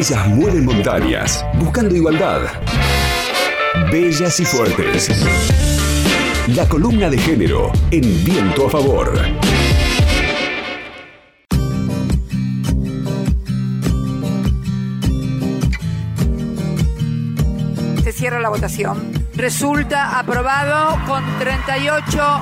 Ellas mueven montañas, buscando igualdad. Bellas y fuertes. La columna de género en viento a favor. Se cierra la votación. Resulta aprobado con 38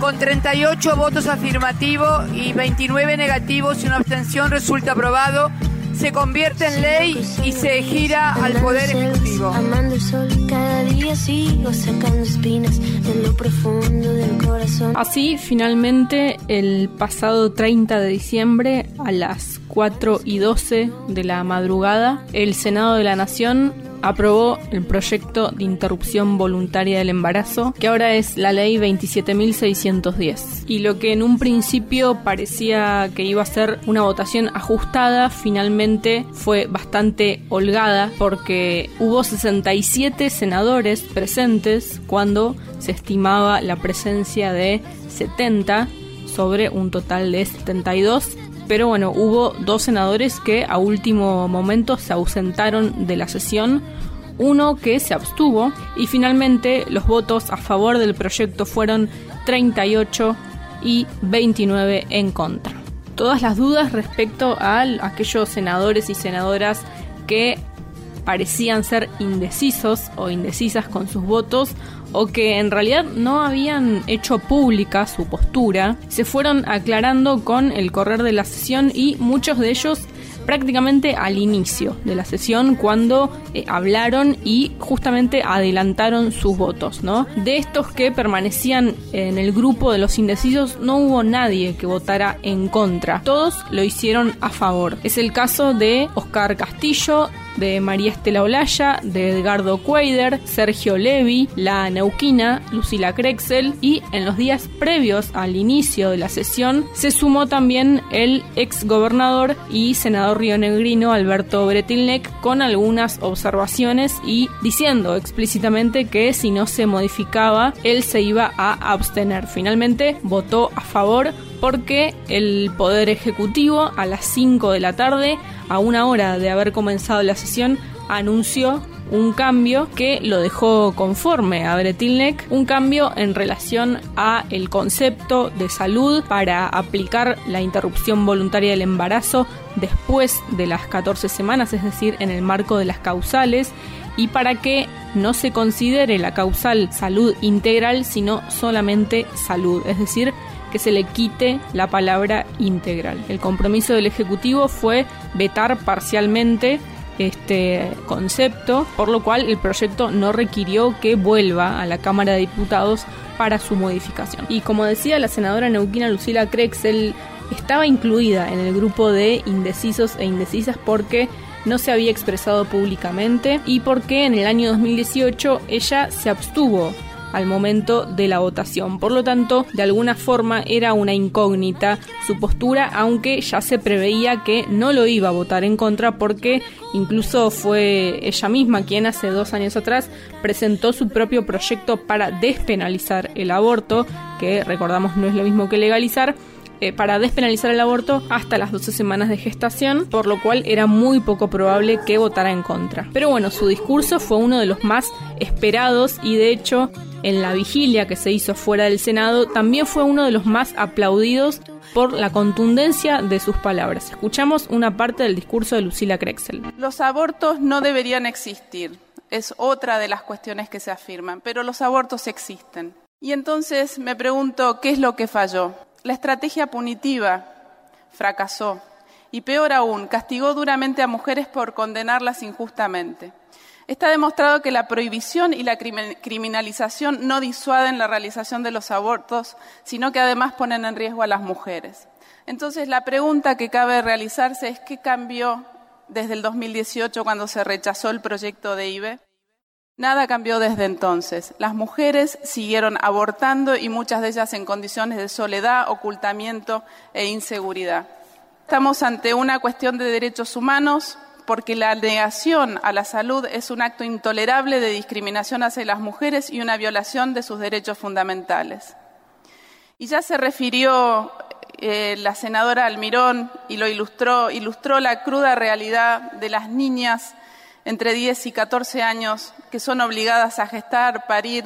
con 38 votos afirmativos y 29 negativos y una abstención resulta aprobado. Se convierte en ley y se gira al Poder Ejecutivo. Amando el sol, cada día sigo sacando espinas de lo profundo del corazón. Así, finalmente, el pasado 30 de diciembre, a las 4 y 12 de la madrugada, el Senado de la Nación aprobó el proyecto de interrupción voluntaria del embarazo, que ahora es la ley 27.610. Y lo que en un principio parecía que iba a ser una votación ajustada, finalmente fue bastante holgada porque hubo 67 senadores presentes cuando se estimaba la presencia de 70 sobre un total de 72 pero bueno, hubo dos senadores que a último momento se ausentaron de la sesión, uno que se abstuvo y finalmente los votos a favor del proyecto fueron 38 y 29 en contra. Todas las dudas respecto a aquellos senadores y senadoras que parecían ser indecisos o indecisas con sus votos o que en realidad no habían hecho pública su postura, se fueron aclarando con el correr de la sesión y muchos de ellos prácticamente al inicio de la sesión cuando eh, hablaron y justamente adelantaron sus votos, ¿no? De estos que permanecían en el grupo de los indecisos no hubo nadie que votara en contra. Todos lo hicieron a favor. Es el caso de Oscar Castillo, de María Estela Olaya, de Edgardo Cuader, Sergio Levi, la neuquina Lucila Krexel y en los días previos al inicio de la sesión se sumó también el ex gobernador y senador rionegrino Alberto Bretilnec con algunas observaciones y diciendo explícitamente que si no se modificaba él se iba a abstener. Finalmente votó a favor porque el Poder Ejecutivo a las 5 de la tarde, a una hora de haber comenzado la sesión, anunció un cambio que lo dejó conforme a Bretilnec, un cambio en relación a el concepto de salud para aplicar la interrupción voluntaria del embarazo después de las 14 semanas, es decir, en el marco de las causales y para que no se considere la causal salud integral, sino solamente salud, es decir, que se le quite la palabra integral. El compromiso del Ejecutivo fue vetar parcialmente este concepto, por lo cual el proyecto no requirió que vuelva a la Cámara de Diputados para su modificación. Y como decía la senadora neuquina Lucila Krexel, estaba incluida en el grupo de indecisos e indecisas porque no se había expresado públicamente y porque en el año 2018 ella se abstuvo al momento de la votación. Por lo tanto, de alguna forma era una incógnita su postura, aunque ya se preveía que no lo iba a votar en contra porque incluso fue ella misma quien hace dos años atrás presentó su propio proyecto para despenalizar el aborto, que recordamos no es lo mismo que legalizar eh, para despenalizar el aborto hasta las 12 semanas de gestación, por lo cual era muy poco probable que votara en contra. Pero bueno, su discurso fue uno de los más esperados y de hecho en la vigilia que se hizo fuera del Senado también fue uno de los más aplaudidos por la contundencia de sus palabras. Escuchamos una parte del discurso de Lucila Krexel. Los abortos no deberían existir, es otra de las cuestiones que se afirman, pero los abortos existen. Y entonces me pregunto, ¿qué es lo que falló? La estrategia punitiva fracasó y peor aún, castigó duramente a mujeres por condenarlas injustamente. Está demostrado que la prohibición y la criminalización no disuaden la realización de los abortos, sino que además ponen en riesgo a las mujeres. Entonces, la pregunta que cabe realizarse es qué cambió desde el 2018 cuando se rechazó el proyecto de IBE. Nada cambió desde entonces. Las mujeres siguieron abortando y muchas de ellas en condiciones de soledad, ocultamiento e inseguridad. Estamos ante una cuestión de derechos humanos porque la negación a la salud es un acto intolerable de discriminación hacia las mujeres y una violación de sus derechos fundamentales. Y ya se refirió eh, la senadora Almirón y lo ilustró, ilustró la cruda realidad de las niñas entre 10 y 14 años que son obligadas a gestar, parir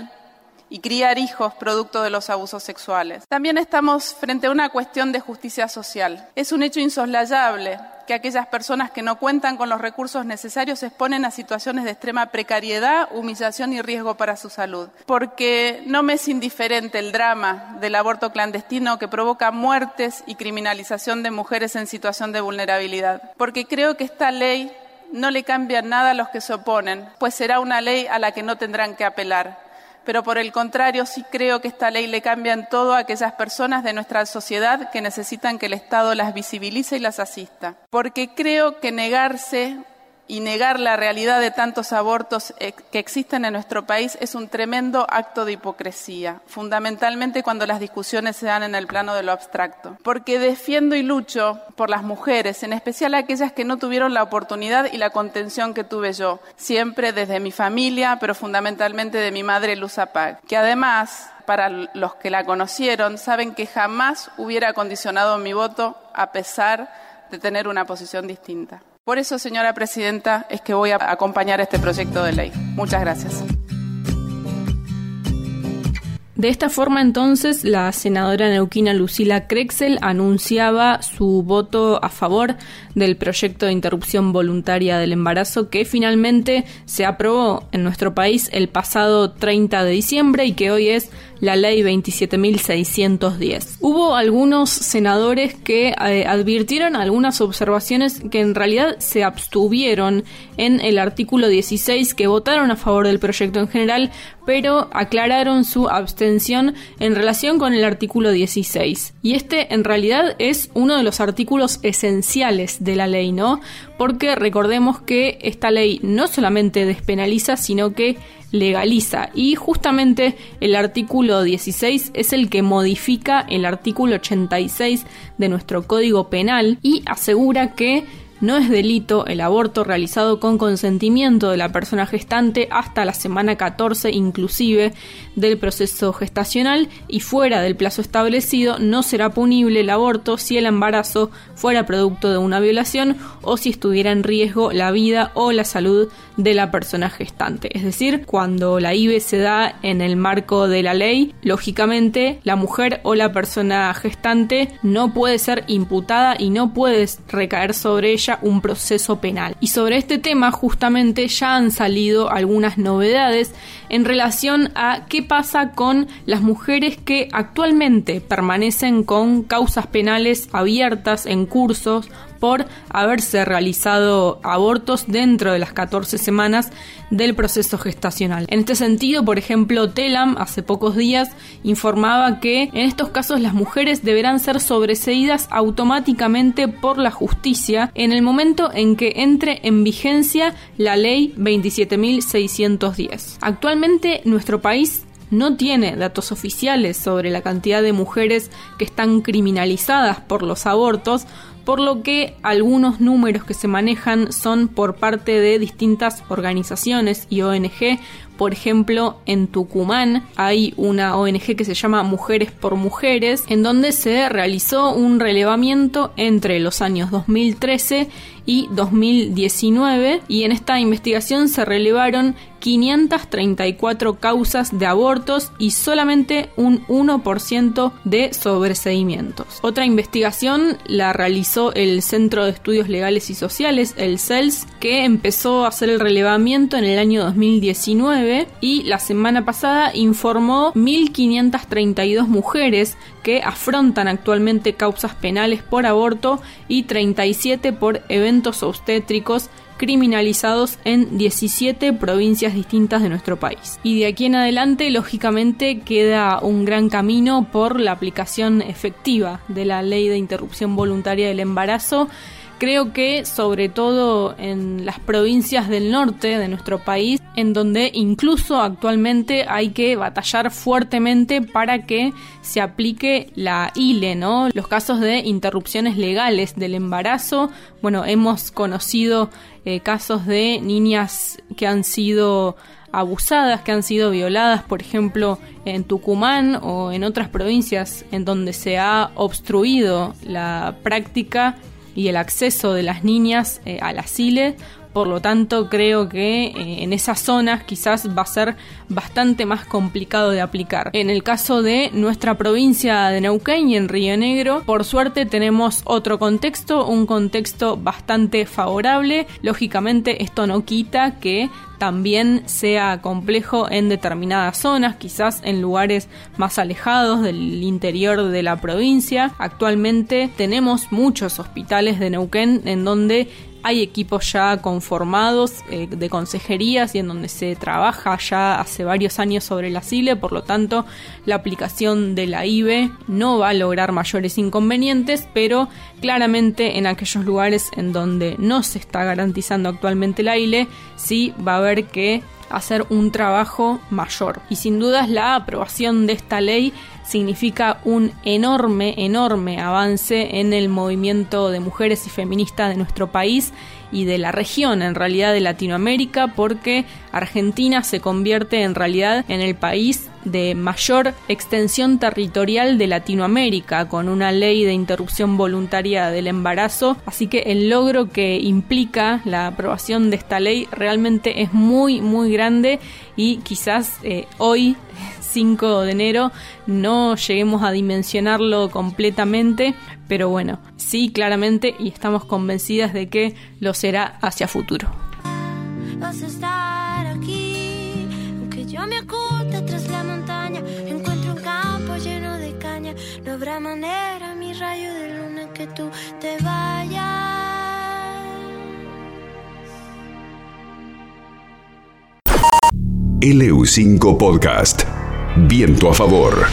y criar hijos producto de los abusos sexuales. También estamos frente a una cuestión de justicia social. Es un hecho insoslayable que aquellas personas que no cuentan con los recursos necesarios se exponen a situaciones de extrema precariedad, humillación y riesgo para su salud. Porque no me es indiferente el drama del aborto clandestino que provoca muertes y criminalización de mujeres en situación de vulnerabilidad. Porque creo que esta ley no le cambia nada a los que se oponen, pues será una ley a la que no tendrán que apelar pero por el contrario sí creo que esta ley le cambia en todo a aquellas personas de nuestra sociedad que necesitan que el Estado las visibilice y las asista. Porque creo que negarse y negar la realidad de tantos abortos eh, que existen en nuestro país es un tremendo acto de hipocresía, fundamentalmente cuando las discusiones se dan en el plano de lo abstracto. Porque defiendo y lucho por las mujeres, en especial aquellas que no tuvieron la oportunidad y la contención que tuve yo, siempre desde mi familia, pero fundamentalmente de mi madre Luz Apag, que además para los que la conocieron, saben que jamás hubiera condicionado mi voto a pesar de tener una posición distinta. Por eso, señora presidenta, es que voy a acompañar este proyecto de ley. Muchas gracias. De esta forma, entonces, la senadora neuquina Lucila Krexel anunciaba su voto a favor del proyecto de interrupción voluntaria del embarazo que finalmente se aprobó en nuestro país el pasado 30 de diciembre y que hoy es la ley 27.610. Hubo algunos senadores que eh, advirtieron algunas observaciones que en realidad se abstuvieron en el artículo 16, que votaron a favor del proyecto en general, pero aclararon su abstención en relación con el artículo 16. Y este en realidad es uno de los artículos esenciales de la ley, ¿no? Porque recordemos que esta ley no solamente despenaliza, sino que legaliza. Y justamente el artículo 16 es el que modifica el artículo 86 de nuestro Código Penal y asegura que no es delito el aborto realizado con consentimiento de la persona gestante hasta la semana 14 inclusive del proceso gestacional y fuera del plazo establecido no será punible el aborto si el embarazo fuera producto de una violación o si estuviera en riesgo la vida o la salud de la persona gestante. Es decir, cuando la IVE se da en el marco de la ley, lógicamente la mujer o la persona gestante no puede ser imputada y no puede recaer sobre ella un proceso penal. Y sobre este tema justamente ya han salido algunas novedades en relación a qué pasa con las mujeres que actualmente permanecen con causas penales abiertas en cursos por haberse realizado abortos dentro de las 14 semanas del proceso gestacional. En este sentido, por ejemplo, Telam hace pocos días informaba que en estos casos las mujeres deberán ser sobreseídas automáticamente por la justicia en el momento en que entre en vigencia la ley 27.610. Actualmente nuestro país no tiene datos oficiales sobre la cantidad de mujeres que están criminalizadas por los abortos, por lo que algunos números que se manejan son por parte de distintas organizaciones y ONG. Por ejemplo, en Tucumán hay una ONG que se llama Mujeres por Mujeres, en donde se realizó un relevamiento entre los años 2013 y 2019 y en esta investigación se relevaron 534 causas de abortos y solamente un 1% de sobreseimientos. Otra investigación la realizó el Centro de Estudios Legales y Sociales, el CELS, que empezó a hacer el relevamiento en el año 2019 y la semana pasada informó 1.532 mujeres que afrontan actualmente causas penales por aborto y 37 por eventos obstétricos criminalizados en 17 provincias distintas de nuestro país. Y de aquí en adelante, lógicamente, queda un gran camino por la aplicación efectiva de la ley de interrupción voluntaria del embarazo creo que sobre todo en las provincias del norte de nuestro país, en donde incluso actualmente hay que batallar fuertemente para que se aplique la ILE, ¿no? Los casos de interrupciones legales del embarazo, bueno, hemos conocido eh, casos de niñas que han sido abusadas, que han sido violadas, por ejemplo, en Tucumán o en otras provincias en donde se ha obstruido la práctica y el acceso de las niñas eh, al asile por lo tanto creo que eh, en esas zonas quizás va a ser bastante más complicado de aplicar. En el caso de nuestra provincia de Neuquén y en Río Negro, por suerte tenemos otro contexto, un contexto bastante favorable. Lógicamente esto no quita que también sea complejo en determinadas zonas, quizás en lugares más alejados del interior de la provincia. Actualmente tenemos muchos hospitales de Neuquén en donde hay equipos ya conformados eh, de consejerías y en donde se trabaja ya hace varios años sobre la SILE, por lo tanto la aplicación de la IBE no va a lograr mayores inconvenientes, pero claramente en aquellos lugares en donde no se está garantizando actualmente la ILE, sí va a haber que hacer un trabajo mayor. Y sin dudas la aprobación de esta ley significa un enorme, enorme avance en el movimiento de mujeres y feministas de nuestro país y de la región, en realidad de Latinoamérica, porque Argentina se convierte en realidad en el país de mayor extensión territorial de Latinoamérica, con una ley de interrupción voluntaria del embarazo. Así que el logro que implica la aprobación de esta ley realmente es muy, muy grande y quizás eh, hoy 5 de enero no lleguemos a dimensionarlo completamente, pero bueno, sí claramente y estamos convencidas de que lo será hacia futuro. Vas a estar aquí, aunque yo me oculte tras la montaña, encuentro un campo lleno de caña, no habrá manera, mi rayo de luna, que tú te vayas. LU5 Podcast. Viento a favor.